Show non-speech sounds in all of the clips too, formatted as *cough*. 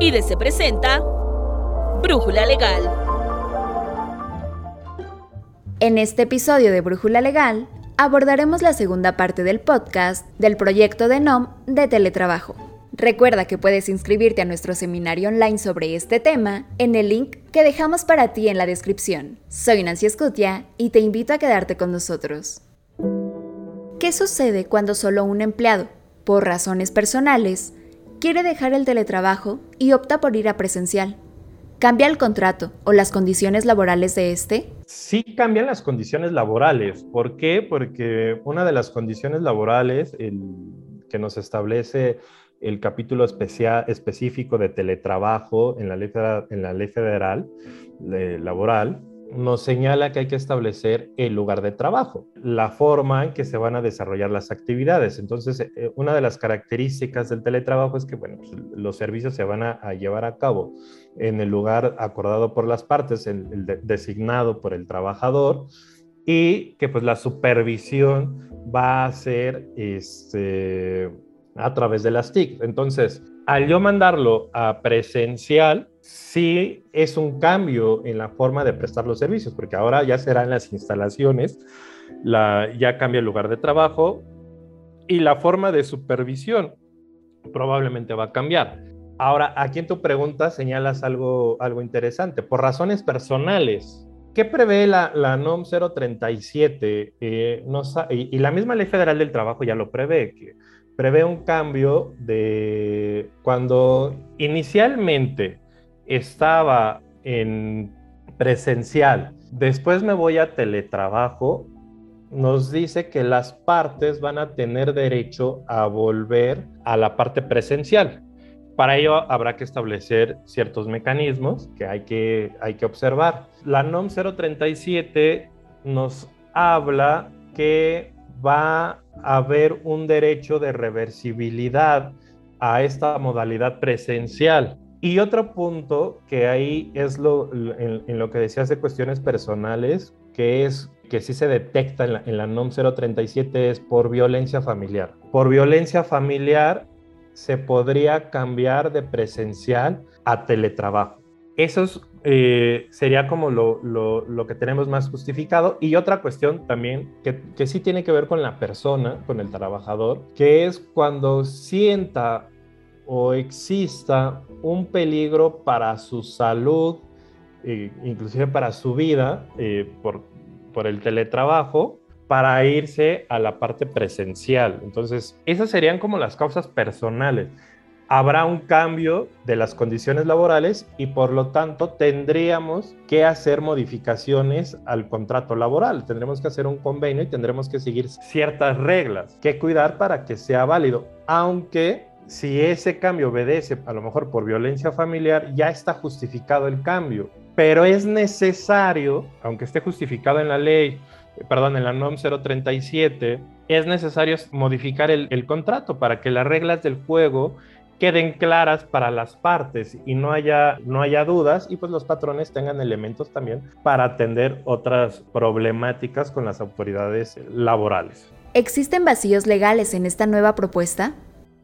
y de Se Presenta Brújula Legal. En este episodio de Brújula Legal abordaremos la segunda parte del podcast del proyecto de NOM de teletrabajo. Recuerda que puedes inscribirte a nuestro seminario online sobre este tema en el link que dejamos para ti en la descripción. Soy Nancy Escutia y te invito a quedarte con nosotros. ¿Qué sucede cuando solo un empleado, por razones personales, quiere dejar el teletrabajo y opta por ir a presencial? ¿Cambia el contrato o las condiciones laborales de este? Sí cambian las condiciones laborales. ¿Por qué? Porque una de las condiciones laborales que nos establece el capítulo específico de teletrabajo en la ley, en la ley federal laboral nos señala que hay que establecer el lugar de trabajo, la forma en que se van a desarrollar las actividades. Entonces, eh, una de las características del teletrabajo es que bueno, pues, los servicios se van a, llevar a cabo en el lugar acordado por las partes, designado por el trabajador, y que pues la supervisión va a ser este, a través de las TIC. Entonces, al yo mandarlo a presencial, sí es un cambio en la forma de prestar los servicios, porque ahora ya serán las instalaciones, ya cambia el lugar de trabajo y la forma de supervisión probablemente va a cambiar. Ahora, aquí en tu pregunta señalas algo, algo interesante. Por razones personales, ¿qué prevé la, la NOM 037? Eh, y, y, la misma Ley Federal del Trabajo ya lo prevé, que prevé un cambio de cuando inicialmente estaba en presencial, después me voy a teletrabajo, nos dice que las partes van a tener derecho a volver a la parte presencial. Para ello habrá que establecer ciertos mecanismos que hay que, hay que observar. La NOM 037 nos habla que va a haber un derecho de reversibilidad a esta modalidad presencial. Y otro punto que ahí es lo, en, lo que decías de cuestiones personales, que es que sí se detecta en la, en la NOM 037 es por violencia familiar. Por violencia familiar se podría cambiar de presencial a teletrabajo. Eso eh, sería como lo, lo, lo, que tenemos más justificado. Y otra cuestión también que, que sí tiene que ver con la persona, con el trabajador, que es cuando sienta o exista un peligro para su salud, eh, inclusive para su vida, eh, por, por el teletrabajo, para irse a la parte presencial. Entonces, esas serían como las causas personales. Habrá un cambio de las condiciones laborales y por lo tanto tendríamos que hacer modificaciones al contrato laboral. Tendremos que hacer un convenio y tendremos que seguir ciertas reglas que cuidar para que sea válido, aunque si ese cambio obedece a lo mejor por violencia familiar, ya está justificado el cambio. Pero es necesario, aunque esté justificado en la ley, perdón, en la NOM 037, es necesario modificar el contrato para que las reglas del juego queden claras para las partes y no haya, no haya dudas y pues los patrones tengan elementos también para atender otras problemáticas con las autoridades laborales. ¿Existen vacíos legales en esta nueva propuesta?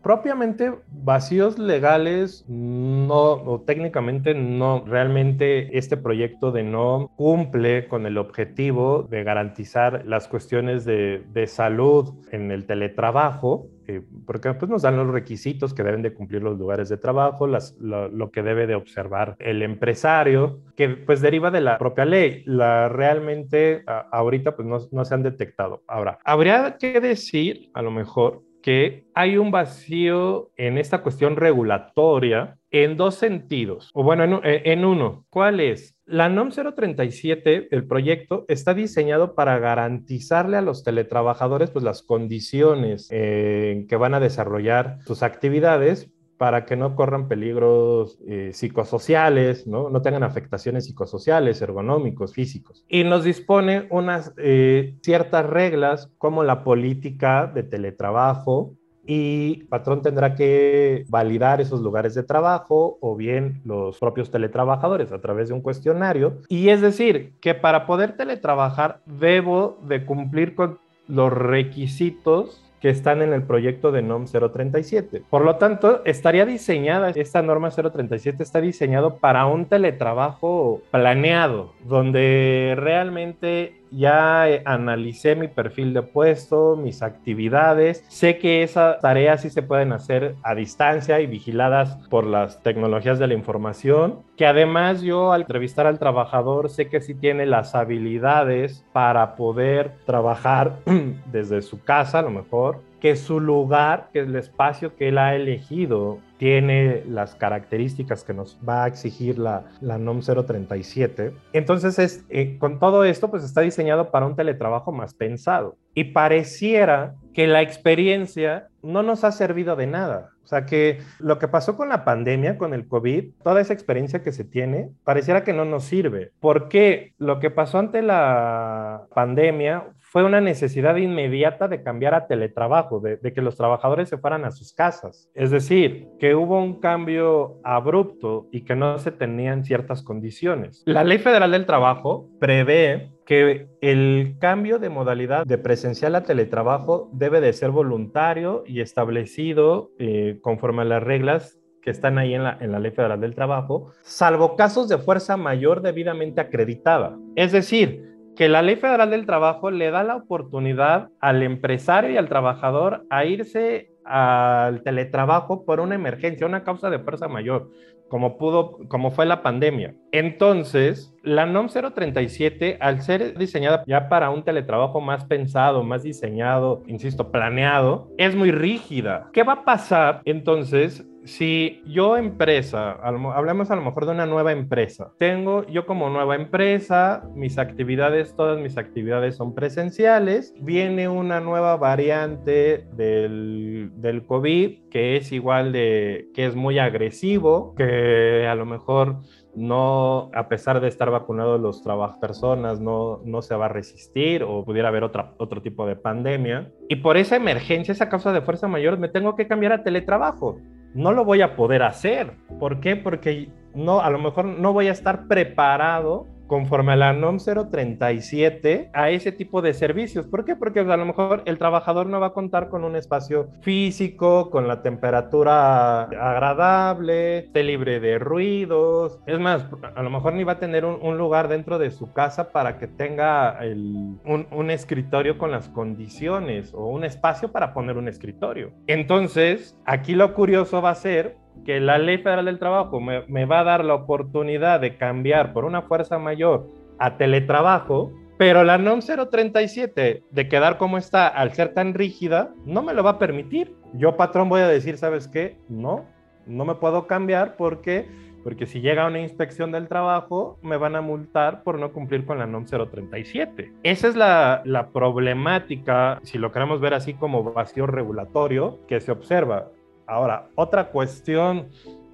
propiamente vacíos legales no, o técnicamente no, realmente este proyecto de no cumple con el objetivo de garantizar las cuestiones de, salud en el teletrabajo, eh, porque pues nos dan los requisitos que deben de cumplir los lugares de trabajo, las, lo, que debe de observar el empresario, que pues deriva de la propia ley. La realmente ahorita pues no, se han detectado. Ahora, habría que decir, a lo mejor, que hay un vacío en esta cuestión regulatoria en dos sentidos, o bueno, en, uno. ¿Cuál es? La NOM 037, el proyecto, está diseñado para garantizarle a los teletrabajadores pues, las condiciones en que van a desarrollar sus actividades para que no corran peligros eh, psicosociales, ¿no? no tengan afectaciones psicosociales, ergonómicos, físicos. Y nos dispone unas eh, ciertas reglas como la política de teletrabajo, y patrón tendrá que validar esos lugares de trabajo o bien los propios teletrabajadores a través de un cuestionario. Y es decir, que para poder teletrabajar debo de cumplir con los requisitos que están en el proyecto de NOM 037. Por lo tanto, estaría diseñada, esta norma 037 está diseñado para un teletrabajo planeado, donde realmente ya eh, analicé mi perfil de puesto, mis actividades, sé que esas tareas sí se pueden hacer a distancia y vigiladas por las tecnologías de la información, que además yo al entrevistar al trabajador sé que sí tiene las habilidades para poder trabajar *clears throat* desde su casa a lo mejor, que su lugar, que el espacio que él ha elegido tiene las características que nos va a exigir la, la NOM 037. Entonces, es, eh, con todo esto, pues está diseñado para un teletrabajo más pensado. Y pareciera que la experiencia no nos ha servido de nada. O sea que lo que pasó con la pandemia, con el COVID, toda esa experiencia que se tiene, pareciera que no nos sirve. Porque lo que pasó ante la pandemia fue una necesidad inmediata de cambiar a teletrabajo, de, que los trabajadores se fueran a sus casas. Es decir, que hubo un cambio abrupto y que no se tenían ciertas condiciones. La Ley Federal del Trabajo prevé que el cambio de modalidad de presencial a teletrabajo debe de ser voluntario y establecido eh, conforme a las reglas que están ahí en la, en la Ley Federal del Trabajo, salvo casos de fuerza mayor debidamente acreditada. Es decir, que la Ley Federal del Trabajo le da la oportunidad al empresario y al trabajador a irse al teletrabajo por una emergencia, una causa de fuerza mayor, como pudo, como fue la pandemia. Entonces, la NOM 037, al ser diseñada ya para un teletrabajo más pensado, más diseñado, insisto, planeado, es muy rígida. ¿Qué va a pasar entonces si yo empresa, hablemos a lo mejor de una nueva empresa, tengo yo como nueva empresa, mis actividades, todas mis actividades son presenciales, viene una nueva variante del, del COVID que es igual de, que es muy agresivo, que a lo mejor no, a pesar de estar vacunados los trabajos personas, no, no se va a resistir o pudiera haber otra, otro tipo de pandemia. Y por esa emergencia, esa causa de fuerza mayor, me tengo que cambiar a teletrabajo no lo voy a poder hacer. ¿Por qué? Porque no, a lo mejor no voy a estar preparado conforme a la NOM 037 a ese tipo de servicios. ¿Por qué? Porque a lo mejor el trabajador no va a contar con un espacio físico, con la temperatura agradable, esté libre de ruidos. Es más, a lo mejor ni va a tener un, lugar dentro de su casa para que tenga un, un escritorio con las condiciones o un espacio para poner un escritorio. Entonces, aquí lo curioso va a ser que la Ley Federal del Trabajo me, va a dar la oportunidad de cambiar por una fuerza mayor a teletrabajo, pero la NOM 037 de quedar como está al ser tan rígida no me lo va a permitir. Yo, patrón, voy a decir, ¿sabes qué? No, no me puedo cambiar porque porque si llega una inspección del trabajo, me van a multar por no cumplir con la NOM 037. Esa es la, la problemática, si lo queremos ver así como vacío regulatorio, que se observa. Ahora, otra cuestión,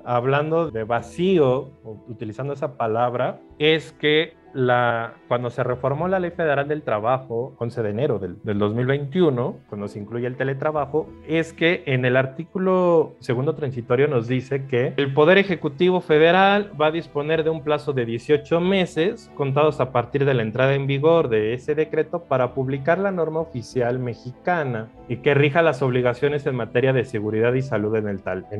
hablando de vacío, utilizando esa palabra, es que cuando se reformó la Ley Federal del Trabajo, 11 de enero del, 2021, cuando se incluye el teletrabajo, es que en el artículo segundo transitorio nos dice que el Poder Ejecutivo Federal va a disponer de un plazo de 18 meses, contados a partir de la entrada en vigor de ese decreto, para publicar la norma oficial mexicana y que rija las obligaciones en materia de seguridad y salud en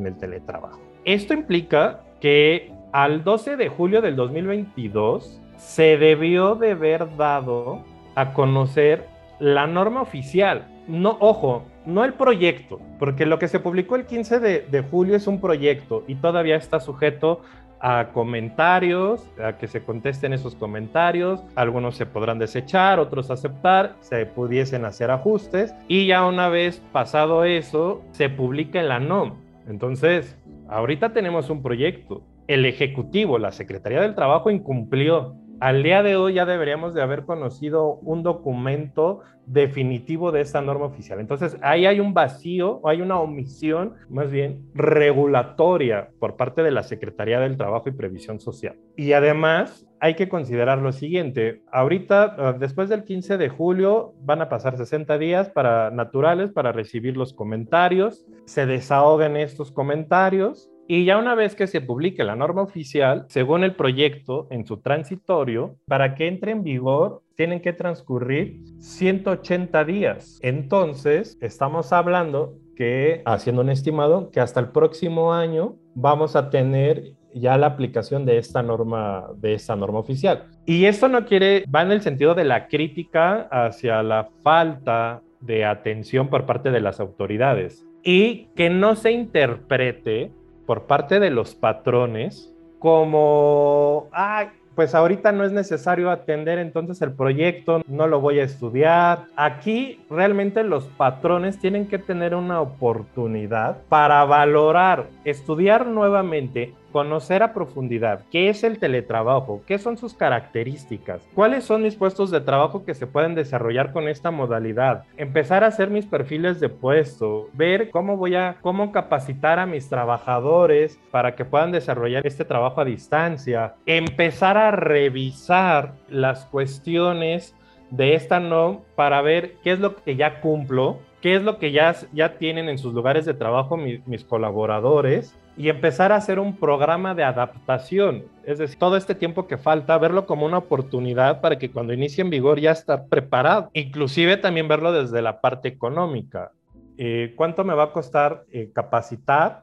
el teletrabajo. Esto implica que al 12 de julio del 2022, se debió de haber dado a conocer la norma oficial. No, ojo, no el proyecto, porque lo que se publicó el 15 de, julio es un proyecto y todavía está sujeto a comentarios, a que se contesten esos comentarios. Algunos se podrán desechar, otros aceptar, se pudiesen hacer ajustes y ya una vez pasado eso, se publica en la NOM. Entonces, ahorita tenemos un proyecto. El Ejecutivo, la Secretaría del Trabajo incumplió al día de hoy ya deberíamos de haber conocido un documento definitivo de esta norma oficial. Entonces, ahí hay un vacío, hay una omisión, más bien regulatoria por parte de la Secretaría del Trabajo y Previsión Social. Y además, hay que considerar lo siguiente, ahorita, ah, después del 15 de julio, van a pasar 60 días para naturales para recibir los comentarios, se desahogan estos comentarios Y ya una vez que se publique la norma oficial, según el proyecto en su transitorio, para que entre en vigor tienen que transcurrir 180 días. Entonces, estamos hablando que, haciendo un estimado, que hasta el próximo año vamos a tener ya la aplicación de esta norma, de esta norma oficial. Y esto no quiere, va en el sentido de la crítica hacia la falta de atención por parte de las autoridades y que no se interprete por parte de los patrones como, ah, pues ahorita no es necesario atender entonces el proyecto, no lo voy a estudiar. Aquí realmente los patrones tienen que tener una oportunidad para valorar, estudiar nuevamente conocer a profundidad qué es el teletrabajo, qué son sus características, cuáles son mis puestos de trabajo que se pueden desarrollar con esta modalidad, empezar a hacer mis perfiles de puesto, ver cómo voy a cómo capacitar a mis trabajadores para que puedan desarrollar este trabajo a distancia, empezar a revisar las cuestiones de esta no para ver qué es lo que ya cumplo, qué es lo que ya, ya tienen en sus lugares de trabajo mis colaboradores y empezar a hacer un programa de adaptación. Es decir, todo este tiempo que falta, verlo como una oportunidad para que cuando inicie en vigor ya estar preparado. Inclusive también verlo desde la parte económica. Eh, ¿Cuánto me va a costar eh, capacitar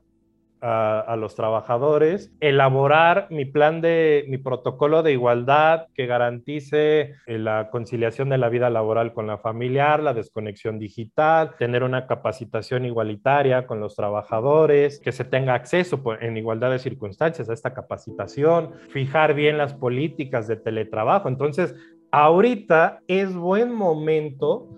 a, los trabajadores, elaborar mi plan de, mi protocolo de igualdad que garantice eh, la conciliación de la vida laboral con la familiar, la desconexión digital, tener una capacitación igualitaria con los trabajadores, que se tenga acceso en igualdad de circunstancias a esta capacitación, fijar bien las políticas de teletrabajo. Entonces, ahorita es buen momento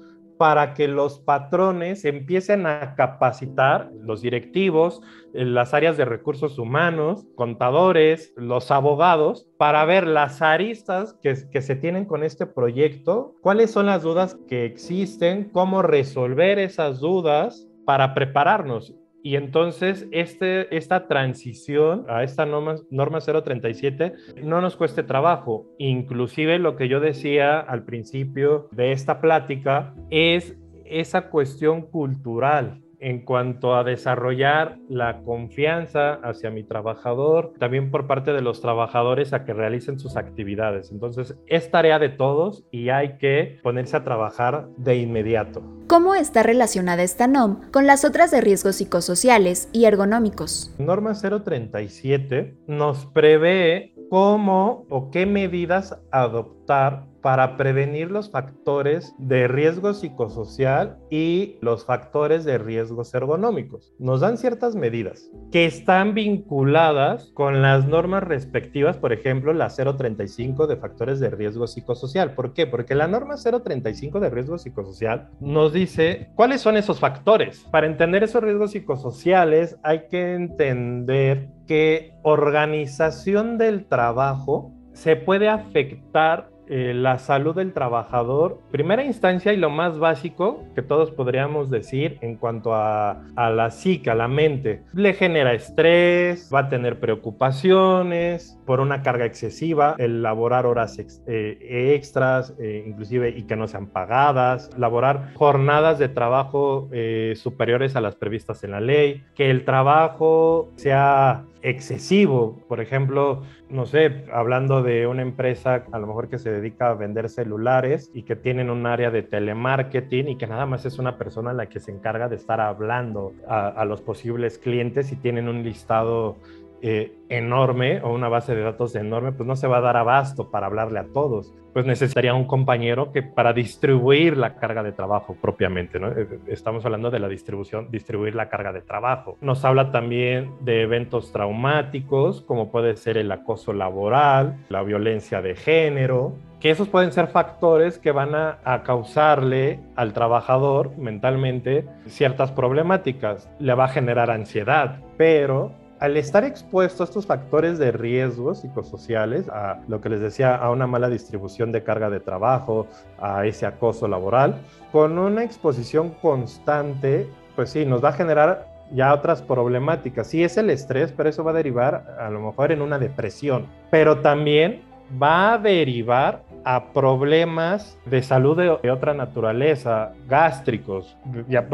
para que los patrones empiecen a capacitar los directivos, las áreas de recursos humanos, contadores, los abogados, para ver las aristas que, que, se tienen con este proyecto, cuáles son las dudas que existen, cómo resolver esas dudas para prepararnos. Y entonces este, esta transición a esta norma, norma 037 no nos cueste trabajo. Inclusive lo que yo decía al principio de esta plática es esa cuestión cultural en cuanto a desarrollar la confianza hacia mi trabajador, también por parte de los trabajadores a que realicen sus actividades. Entonces, es tarea de todos y hay que ponerse a trabajar de inmediato. ¿Cómo está relacionada esta NOM con las otras de riesgos psicosociales y ergonómicos? Norma 037 nos prevé cómo o qué medidas adoptar para prevenir los factores de riesgo psicosocial y los factores de riesgos ergonómicos. Nos dan ciertas medidas que están vinculadas con las normas respectivas, por ejemplo, la 035 de factores de riesgo psicosocial. ¿Por qué? Porque la norma 035 de riesgo psicosocial nos dice cuáles son esos factores. Para entender esos riesgos psicosociales hay que entender que organización del trabajo se puede afectar eh, la salud del trabajador, primera instancia y lo más básico que todos podríamos decir en cuanto a, la psique, la mente, le genera estrés, va a tener preocupaciones por una carga excesiva, el laborar horas eh, extras, eh, inclusive y que no sean pagadas, laborar jornadas de trabajo superiores a las previstas en la ley, que el trabajo sea excesivo. Por ejemplo, no sé, hablando de una empresa a lo mejor que se dedica a vender celulares y que tienen un área de telemarketing y que nada más es una persona la que se encarga de estar hablando a, a los posibles clientes y tienen un listado eh, enorme o una base de datos enorme, pues no se va a dar abasto para hablarle a todos. Pues necesitaría un compañero que para distribuir la carga de trabajo propiamente, ¿no? Eh, estamos hablando de la distribución, distribuir la carga de trabajo. Nos habla también de eventos traumáticos, como puede ser el acoso laboral, la violencia de género, que esos pueden ser factores que van a, causarle al trabajador mentalmente ciertas problemáticas. Le va a generar ansiedad, pero al estar expuesto a estos factores de riesgos psicosociales, a lo que les decía, a una mala distribución de carga de trabajo, a ese acoso laboral, con una exposición constante, pues sí, nos va a generar ya otras problemáticas. Sí es el estrés, pero eso va a derivar a lo mejor en una depresión, pero también va a derivar a problemas de salud de, otra naturaleza, gástricos, ya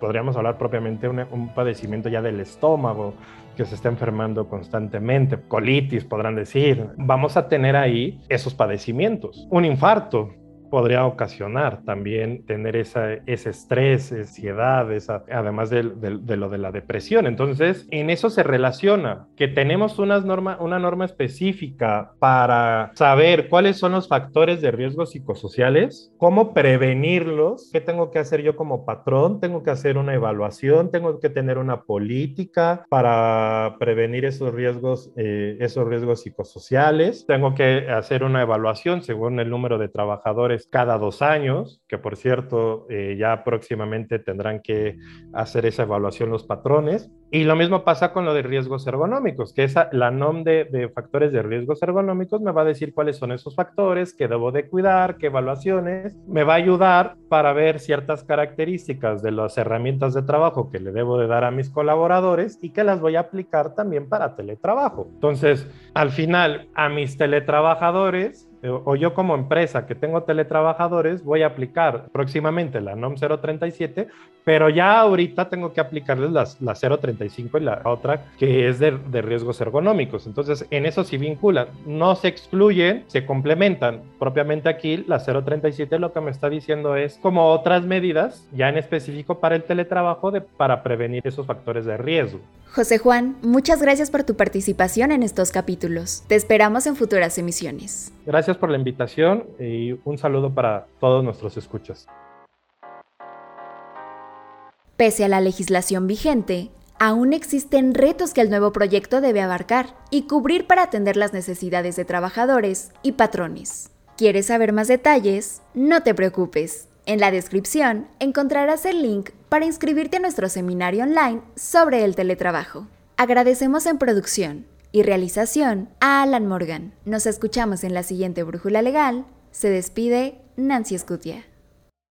podríamos hablar propiamente de un padecimiento ya del estómago, que se está enfermando constantemente, colitis podrán decir, vamos a tener ahí esos padecimientos. Un infarto, podría ocasionar también tener esa, ese estrés, ansiedad, esa, además de, lo de la depresión. Entonces, en eso se relaciona que tenemos una norma, una norma específica para saber cuáles son los factores de riesgo psicosociales, cómo prevenirlos, qué tengo que hacer yo como patrón, tengo que hacer una evaluación, tengo que tener una política para prevenir esos riesgos, eh, esos riesgos psicosociales, tengo que hacer una evaluación según el número de trabajadores cada dos años, que por cierto eh, ya próximamente tendrán que hacer esa evaluación los patrones. Y lo mismo pasa con lo de riesgos ergonómicos, que esa, la NOM de, factores de riesgos ergonómicos me va a decir cuáles son esos factores, que debo de cuidar, qué evaluaciones, me va a ayudar para ver ciertas características de las herramientas de trabajo que le debo de dar a mis colaboradores y que las voy a aplicar también para teletrabajo. Entonces, al final, a mis teletrabajadores o yo como empresa que tengo teletrabajadores voy a aplicar próximamente la NOM 037, pero ya ahorita tengo que aplicarles las, la 035 y la otra que es de, de, riesgos ergonómicos. Entonces, en eso sí vinculan, no se excluyen, se complementan. Propiamente aquí la 037 lo que me está diciendo es como otras medidas ya en específico para el teletrabajo de, para prevenir esos factores de riesgo. José Juan, muchas gracias por tu participación en estos capítulos. Te esperamos en futuras emisiones. Gracias por la invitación y un saludo para todos nuestros escuchas. Pese a la legislación vigente, aún existen retos que el nuevo proyecto debe abarcar y cubrir para atender las necesidades de trabajadores y patrones. ¿Quieres saber más detalles? No te preocupes. En la descripción encontrarás el link para inscribirte a nuestro seminario online sobre el teletrabajo. Agradecemos en producción y realización a Alan Morgan. Nos escuchamos en la siguiente Brújula Legal. Se despide Nancy Escutia.